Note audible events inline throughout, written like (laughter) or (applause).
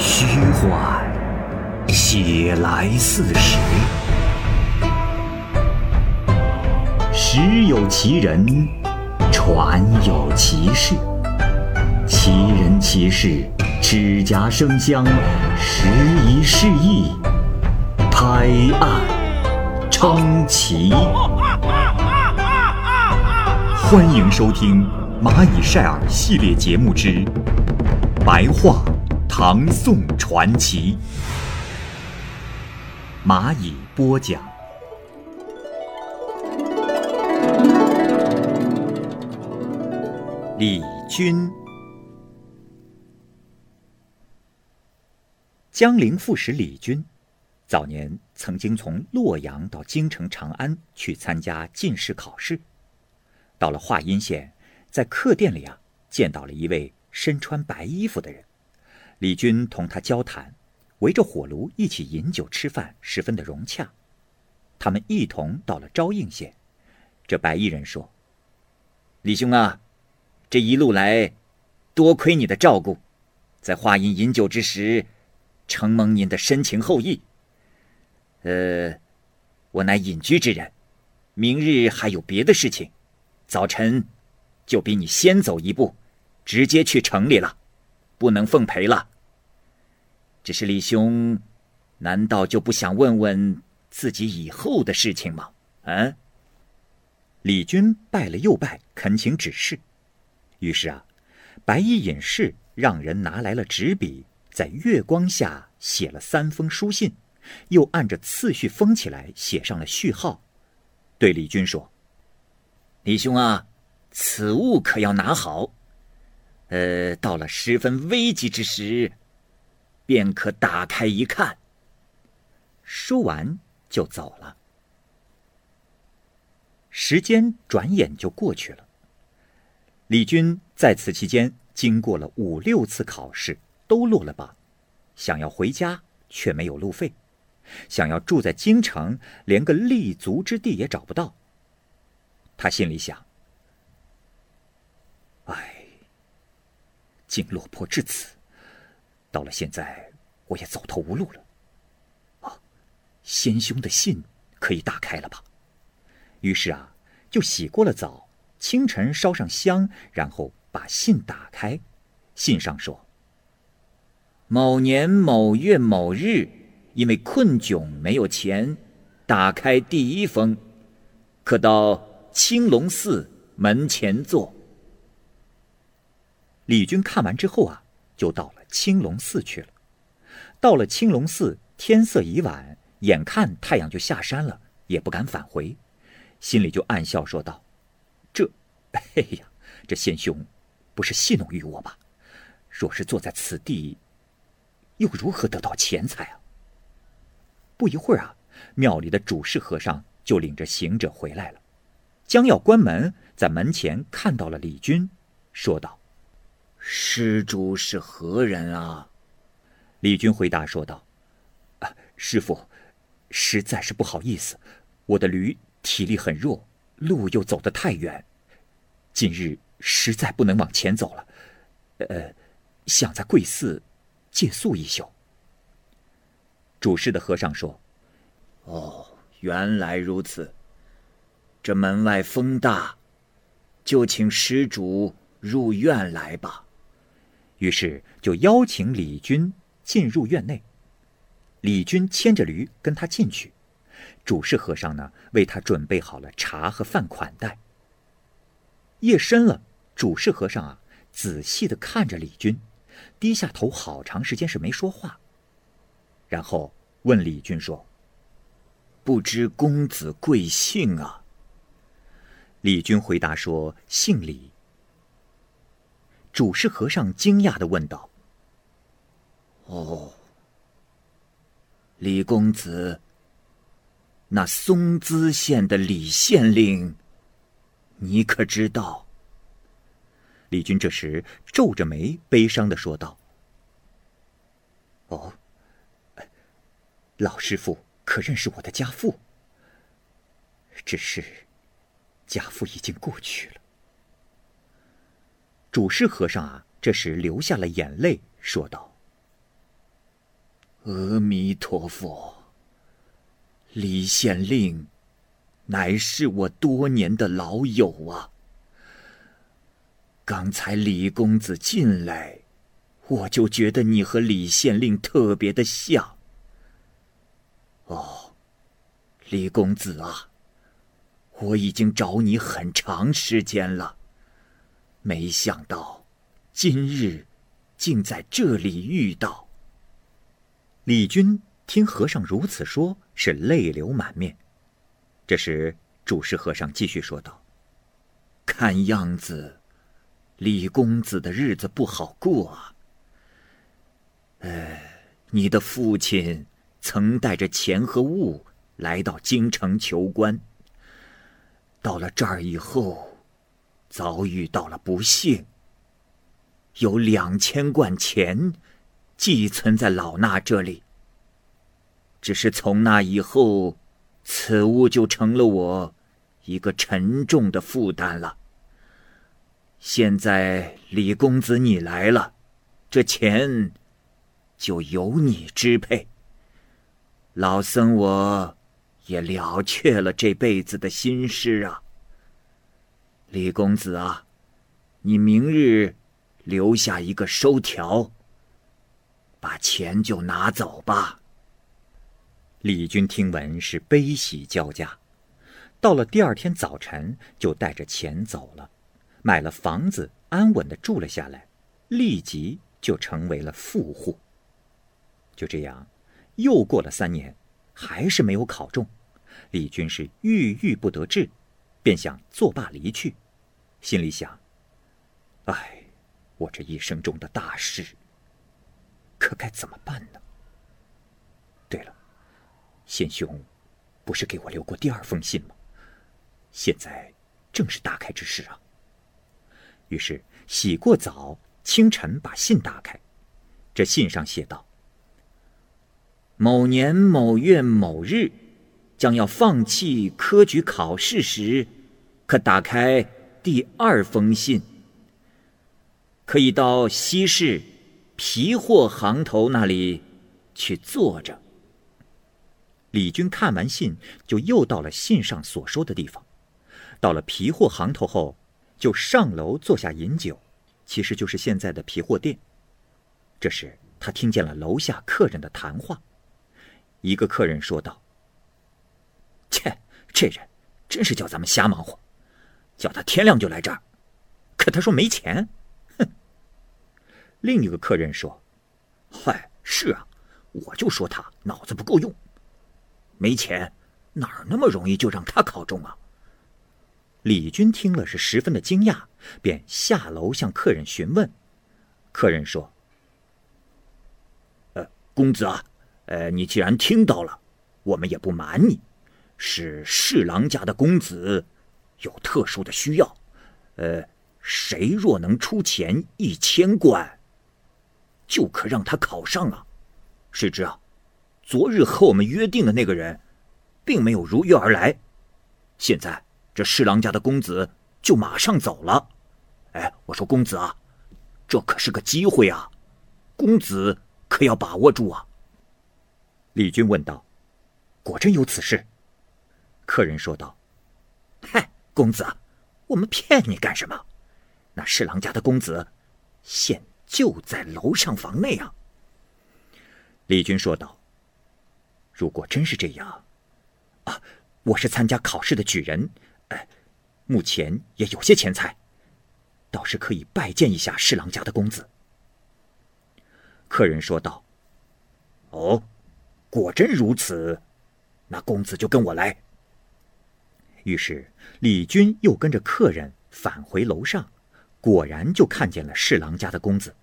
虚幻，写来似实。实有其人，传有其事。其人其事，指甲生香，时移世易，拍案称奇。欢迎收听《蚂蚁晒尔》系列节目之《白话唐宋传奇》，蚂蚁播讲。李军，江陵副使李军，早年曾经从洛阳到京城长安去参加进士考试。到了华阴县，在客店里啊，见到了一位身穿白衣服的人。李军同他交谈，围着火炉一起饮酒吃饭，十分的融洽。他们一同到了昭应县。这白衣人说：“李兄啊，这一路来，多亏你的照顾，在华阴饮酒之时，承蒙您的深情厚谊。呃，我乃隐居之人，明日还有别的事情。”早晨，就比你先走一步，直接去城里了，不能奉陪了。只是李兄，难道就不想问问自己以后的事情吗？嗯。李军拜了又拜，恳请指示。于是啊，白衣隐士让人拿来了纸笔，在月光下写了三封书信，又按着次序封起来，写上了序号，对李军说。李兄啊，此物可要拿好。呃，到了十分危急之时，便可打开一看。说完就走了。时间转眼就过去了。李军在此期间经过了五六次考试，都落了榜。想要回家，却没有路费；想要住在京城，连个立足之地也找不到。他心里想：“竟落魄至此，到了现在，我也走投无路了。啊，先兄的信可以打开了吧？”于是啊，就洗过了澡，清晨烧上香，然后把信打开。信上说：“某年某月某日，因为困窘没有钱，打开第一封，可到。”青龙寺门前坐。李军看完之后啊，就到了青龙寺去了。到了青龙寺，天色已晚，眼看太阳就下山了，也不敢返回，心里就暗笑说道：“这，(laughs) 哎呀，这仙兄不是戏弄于我吧？若是坐在此地，又如何得到钱财啊？”不一会儿啊，庙里的主事和尚就领着行者回来了。将要关门，在门前看到了李军，说道：“施主是何人啊？”李军回答说道：“啊，师傅，实在是不好意思，我的驴体力很弱，路又走得太远，今日实在不能往前走了，呃，想在贵寺借宿一宿。”主事的和尚说：“哦，原来如此。”这门外风大，就请施主入院来吧。于是就邀请李军进入院内。李军牵着驴跟他进去，主事和尚呢为他准备好了茶和饭款待。夜深了，主事和尚啊仔细的看着李军，低下头好长时间是没说话。然后问李军说：“不知公子贵姓啊？”李军回答说：“姓李。”主事和尚惊讶的问道：“哦，李公子，那松滋县的李县令，你可知道？”李军这时皱着眉，悲伤的说道：“哦，老师傅可认识我的家父？只是……”家父已经过去了。主事和尚啊，这时流下了眼泪，说道：“阿弥陀佛。李县令，乃是我多年的老友啊。刚才李公子进来，我就觉得你和李县令特别的像。哦，李公子啊，我已经找你很长时间了，没想到今日竟在这里遇到。李军听和尚如此说，是泪流满面。这时，主事和尚继续说道：“看样子，李公子的日子不好过啊。哎，你的父亲曾带着钱和物来到京城求官，到了这儿以后，遭遇到了不幸。有两千贯钱。”寄存在老衲这里。只是从那以后，此物就成了我一个沉重的负担了。现在李公子你来了，这钱就由你支配。老僧我也了却了这辈子的心事啊。李公子啊，你明日留下一个收条。把钱就拿走吧。李军听闻是悲喜交加，到了第二天早晨就带着钱走了，买了房子，安稳的住了下来，立即就成为了富户。就这样，又过了三年，还是没有考中，李军是郁郁不得志，便想作罢离去，心里想：哎，我这一生中的大事。可该怎么办呢？对了，贤兄，不是给我留过第二封信吗？现在正是打开之时啊。于是洗过澡，清晨把信打开，这信上写道：“某年某月某日，将要放弃科举考试时，可打开第二封信，可以到西市。”皮货行头那里去坐着。李军看完信，就又到了信上所说的地方。到了皮货行头后，就上楼坐下饮酒，其实就是现在的皮货店。这时，他听见了楼下客人的谈话。一个客人说道：“切，这人真是叫咱们瞎忙活，叫他天亮就来这儿，可他说没钱。”哼另一个客人说：“嗨，是啊，我就说他脑子不够用，没钱，哪儿那么容易就让他考中啊？”李军听了是十分的惊讶，便下楼向客人询问。客人说：“呃，公子啊，呃，你既然听到了，我们也不瞒你，是侍郎家的公子有特殊的需要，呃，谁若能出钱一千贯。”就可让他考上啊！谁知啊，昨日和我们约定的那个人，并没有如约而来。现在这侍郎家的公子就马上走了。哎，我说公子啊，这可是个机会啊，公子可要把握住啊！李军问道：“果真有此事？”客人说道：“ (laughs) 嗨，公子，我们骗你干什么？那侍郎家的公子，现……”就在楼上房内啊。李军说道：“如果真是这样，啊，我是参加考试的举人，哎，目前也有些钱财，倒是可以拜见一下侍郎家的公子。”客人说道：“哦，果真如此，那公子就跟我来。”于是李军又跟着客人返回楼上。果然就看见了侍郎家的公子。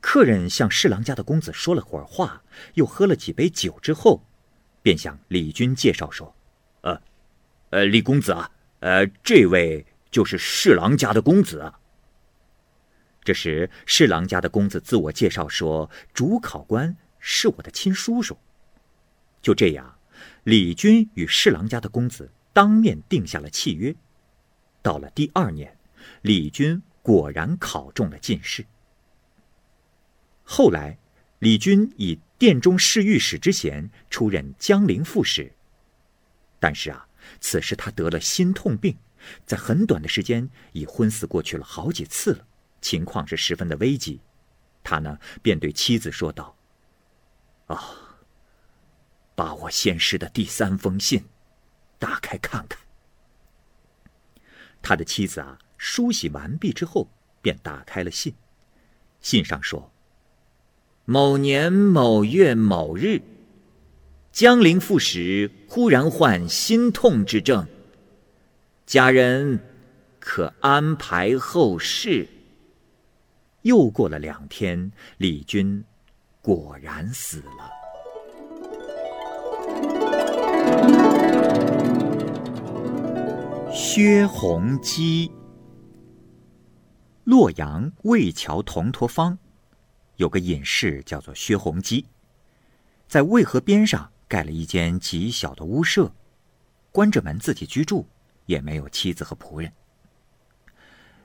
客人向侍郎家的公子说了会儿话，又喝了几杯酒之后，便向李军介绍说：“呃，呃，李公子啊，呃，这位就是侍郎家的公子啊。”这时，侍郎家的公子自我介绍说：“主考官是我的亲叔叔。”就这样，李军与侍郎家的公子当面定下了契约。到了第二年。李军果然考中了进士。后来，李军以殿中侍御史之衔，出任江陵副使。但是啊，此时他得了心痛病，在很短的时间已昏死过去了好几次了，情况是十分的危急。他呢，便对妻子说道：“啊，把我先师的第三封信打开看看。”他的妻子啊，梳洗完毕之后，便打开了信。信上说：“某年某月某日。”江陵副使忽然患心痛之症，家人可安排后事。又过了两天，李军果然死了。薛弘基，洛阳魏桥铜驼坊有个隐士叫做薛弘基，在渭河边上。盖了一间极小的屋舍，关着门自己居住，也没有妻子和仆人。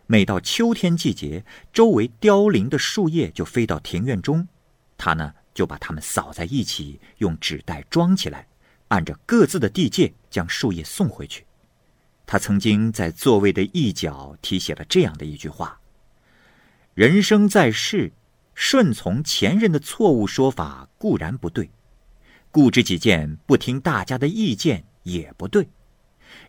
每到秋天季节，周围凋零的树叶就飞到庭院中，他呢就把它们扫在一起，用纸袋装起来，按着各自的地界将树叶送回去。他曾经在座位的一角题写了这样的一句话：“人生在世，顺从前人的错误说法固然不对。”固执己见，不听大家的意见也不对。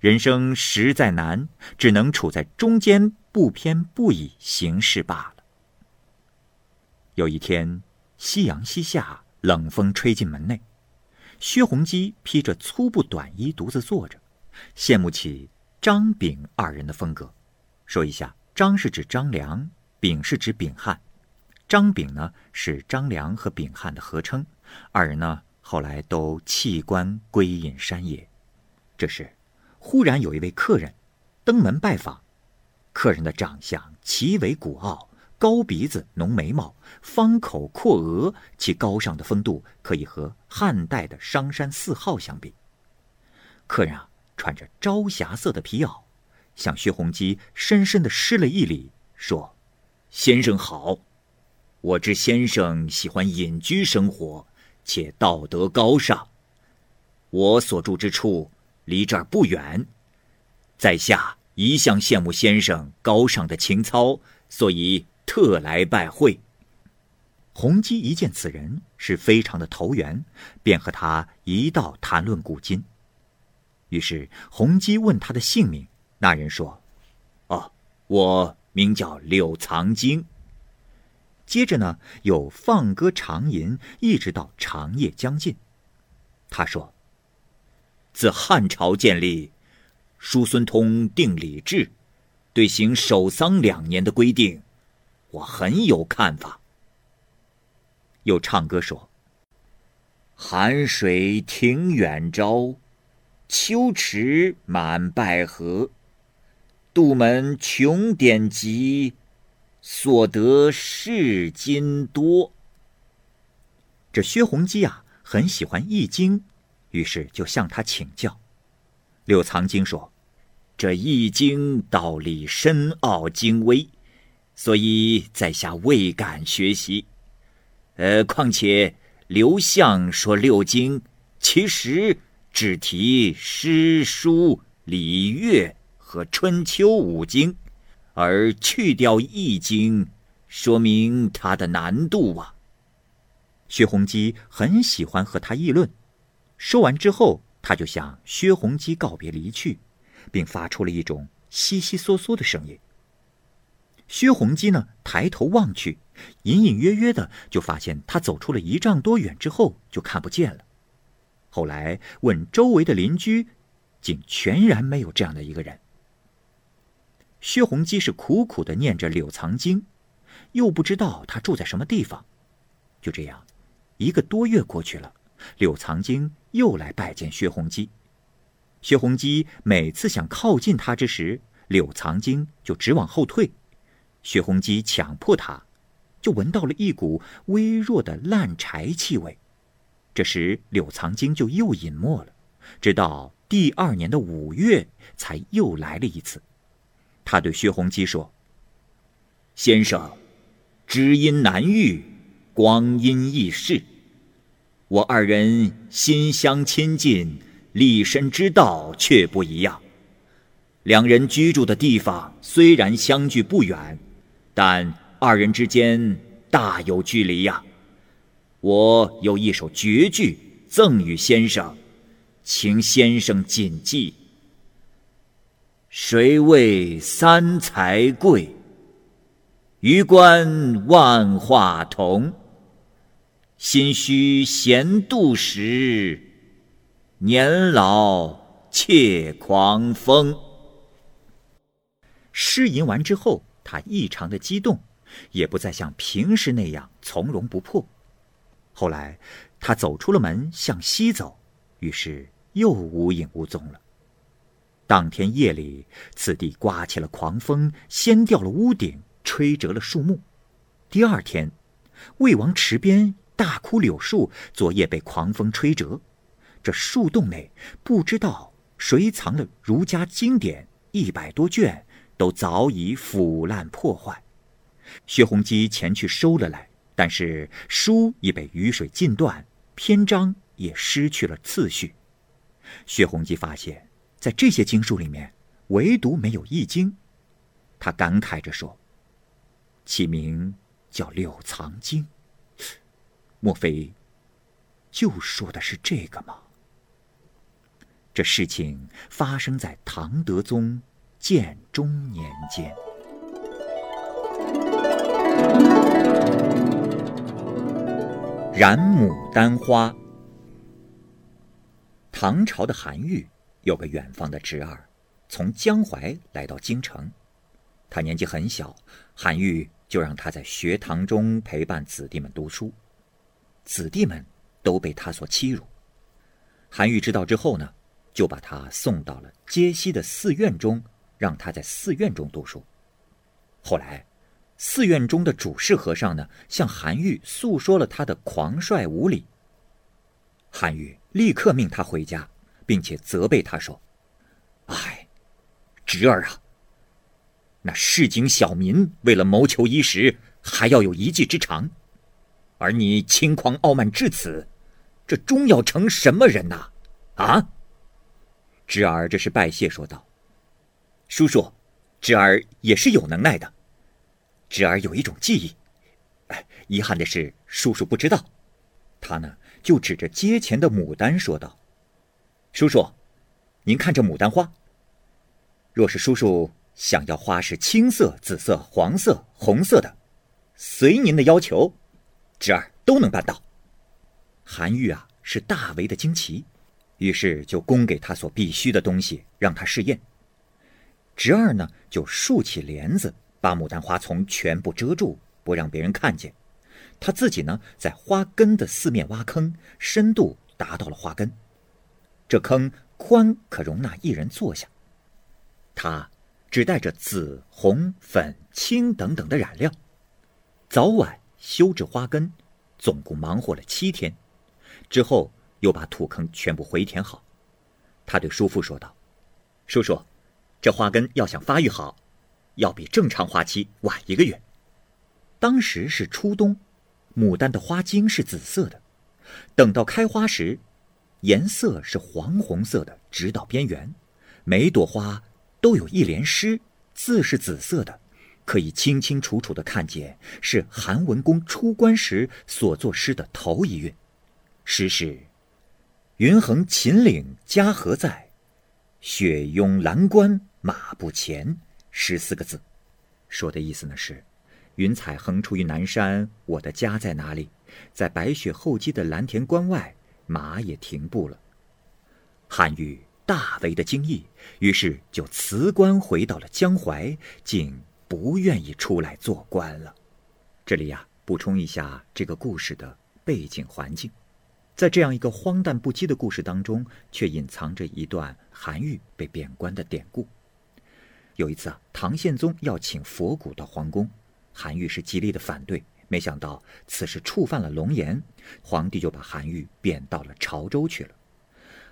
人生实在难，只能处在中间，不偏不倚行事罢了。有一天，夕阳西下，冷风吹进门内，薛弘基披着粗布短衣，独自坐着，羡慕起张炳二人的风格。说一下，张是指张良，炳是指炳汉。张炳呢，是张良和炳汉的合称，二人呢。后来都弃官归隐山野。这时，忽然有一位客人登门拜访。客人的长相奇伟古傲，高鼻子、浓眉毛、方口阔额，其高尚的风度可以和汉代的商山四皓相比。客人啊，穿着朝霞色的皮袄，向薛弘基深深的施了一礼，说：“先生好，我知先生喜欢隐居生活。”且道德高尚。我所住之处离这儿不远，在下一向羡慕先生高尚的情操，所以特来拜会。洪基一见此人是非常的投缘，便和他一道谈论古今。于是洪基问他的姓名，那人说：“哦，我名叫柳藏经。”接着呢，又放歌长吟，一直到长夜将近。他说：“自汉朝建立，叔孙通定礼制，对行守丧两年的规定，我很有看法。”又唱歌说：“寒水停远朝，秋池满百合，杜门穷典籍。”所得是金多。这薛弘基啊，很喜欢《易经》，于是就向他请教。柳藏经说：“这《易经》道理深奥精微，所以在下未敢学习。呃，况且刘向说六经，其实只提诗书礼乐和春秋五经。”而去掉《易经》，说明它的难度啊。薛弘基很喜欢和他议论，说完之后，他就向薛弘基告别离去，并发出了一种悉悉嗦嗦的声音。薛弘基呢，抬头望去，隐隐约约的就发现他走出了一丈多远之后就看不见了。后来问周围的邻居，竟全然没有这样的一个人。薛弘基是苦苦的念着柳藏经，又不知道他住在什么地方。就这样，一个多月过去了，柳藏经又来拜见薛弘基。薛弘基每次想靠近他之时，柳藏经就直往后退。薛弘基强迫他，就闻到了一股微弱的烂柴气味。这时，柳藏经就又隐没了，直到第二年的五月，才又来了一次。他对薛弘基说：“先生，知音难遇，光阴易逝。我二人心相亲近，立身之道却不一样。两人居住的地方虽然相距不远，但二人之间大有距离呀。我有一首绝句赠与先生，请先生谨记：谁为三才贵？余观万化同。心虚闲度时，年老怯狂风。诗吟完之后，他异常的激动，也不再像平时那样从容不迫。后来，他走出了门，向西走，于是又无影无踪了。当天夜里，此地刮起了狂风，掀掉了屋顶，吹折了树木。第二天，魏王池边。大枯柳树昨夜被狂风吹折，这树洞内不知道谁藏了儒家经典一百多卷，都早已腐烂破坏。薛弘基前去收了来，但是书已被雨水浸断，篇章也失去了次序。薛弘基发现，在这些经书里面，唯独没有《易经》，他感慨着说：“起名叫《柳藏经》。”莫非就说的是这个吗？这事情发生在唐德宗建中年间。染牡丹花。唐朝的韩愈有个远方的侄儿，从江淮来到京城。他年纪很小，韩愈就让他在学堂中陪伴子弟们读书。子弟们都被他所欺辱。韩愈知道之后呢，就把他送到了街西的寺院中，让他在寺院中读书。后来，寺院中的主事和尚呢，向韩愈诉说了他的狂率无礼。韩愈立刻命他回家，并且责备他说：“哎，侄儿啊，那市井小民为了谋求衣食，还要有一技之长。”而你轻狂傲慢至此，这终要成什么人呐？啊！侄儿这是拜谢说道：“叔叔，侄儿也是有能耐的。侄儿有一种技艺，哎，遗憾的是叔叔不知道。”他呢就指着街前的牡丹说道：“叔叔，您看这牡丹花。若是叔叔想要花是青色、紫色、黄色、红色的，随您的要求。”侄儿都能办到。韩愈啊是大为的惊奇，于是就供给他所必须的东西，让他试验。侄儿呢就竖起帘子，把牡丹花丛全部遮住，不让别人看见。他自己呢在花根的四面挖坑，深度达到了花根。这坑宽可容纳一人坐下。他只带着紫、红、粉、青等等的染料，早晚。修治花根，总共忙活了七天，之后又把土坑全部回填好。他对叔父说道：“叔叔，这花根要想发育好，要比正常花期晚一个月。当时是初冬，牡丹的花茎是紫色的，等到开花时，颜色是黄红色的，直到边缘，每朵花都有一联诗，字是紫色的。”可以清清楚楚的看见，是韩文公出关时所作诗的头一韵。诗是“云横秦岭家何在，雪拥蓝关马不前”十四个字，说的意思呢是：云彩横出于南山，我的家在哪里？在白雪厚积的蓝田关外，马也停步了。韩愈大为的惊异，于是就辞官回到了江淮，竟。不愿意出来做官了。这里呀，补充一下这个故事的背景环境。在这样一个荒诞不羁的故事当中，却隐藏着一段韩愈被贬官的典故。有一次啊，唐宪宗要请佛骨到皇宫，韩愈是极力的反对。没想到此事触犯了龙颜，皇帝就把韩愈贬到了潮州去了。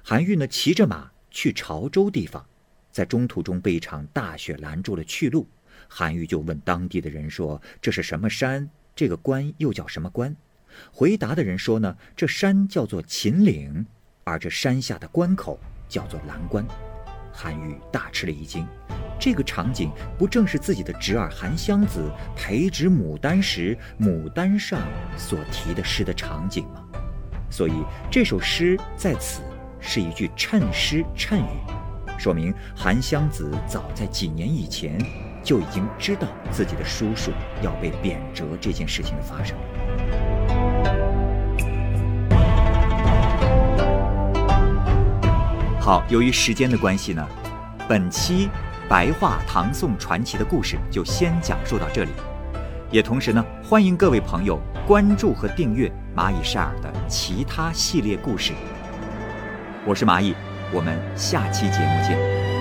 韩愈呢，骑着马去潮州地方，在中途中被一场大雪拦住了去路。韩愈就问当地的人说：“这是什么山？这个关又叫什么关？”回答的人说呢，这山叫做秦岭，而这山下的关口叫做蓝关。韩愈大吃了一惊，这个场景不正是自己的侄儿韩湘子培植牡丹时牡丹上所题的诗的场景吗？所以这首诗在此是一句谶诗谶语，说明韩湘子早在几年以前就已经知道自己的叔叔要被贬谪这件事情的发生。好，由于时间的关系呢，本期白话唐宋传奇的故事就先讲述到这里。也同时呢，欢迎各位朋友关注和订阅蚂蚁晒尔的其他系列故事。我是蚂蚁，我们下期节目见。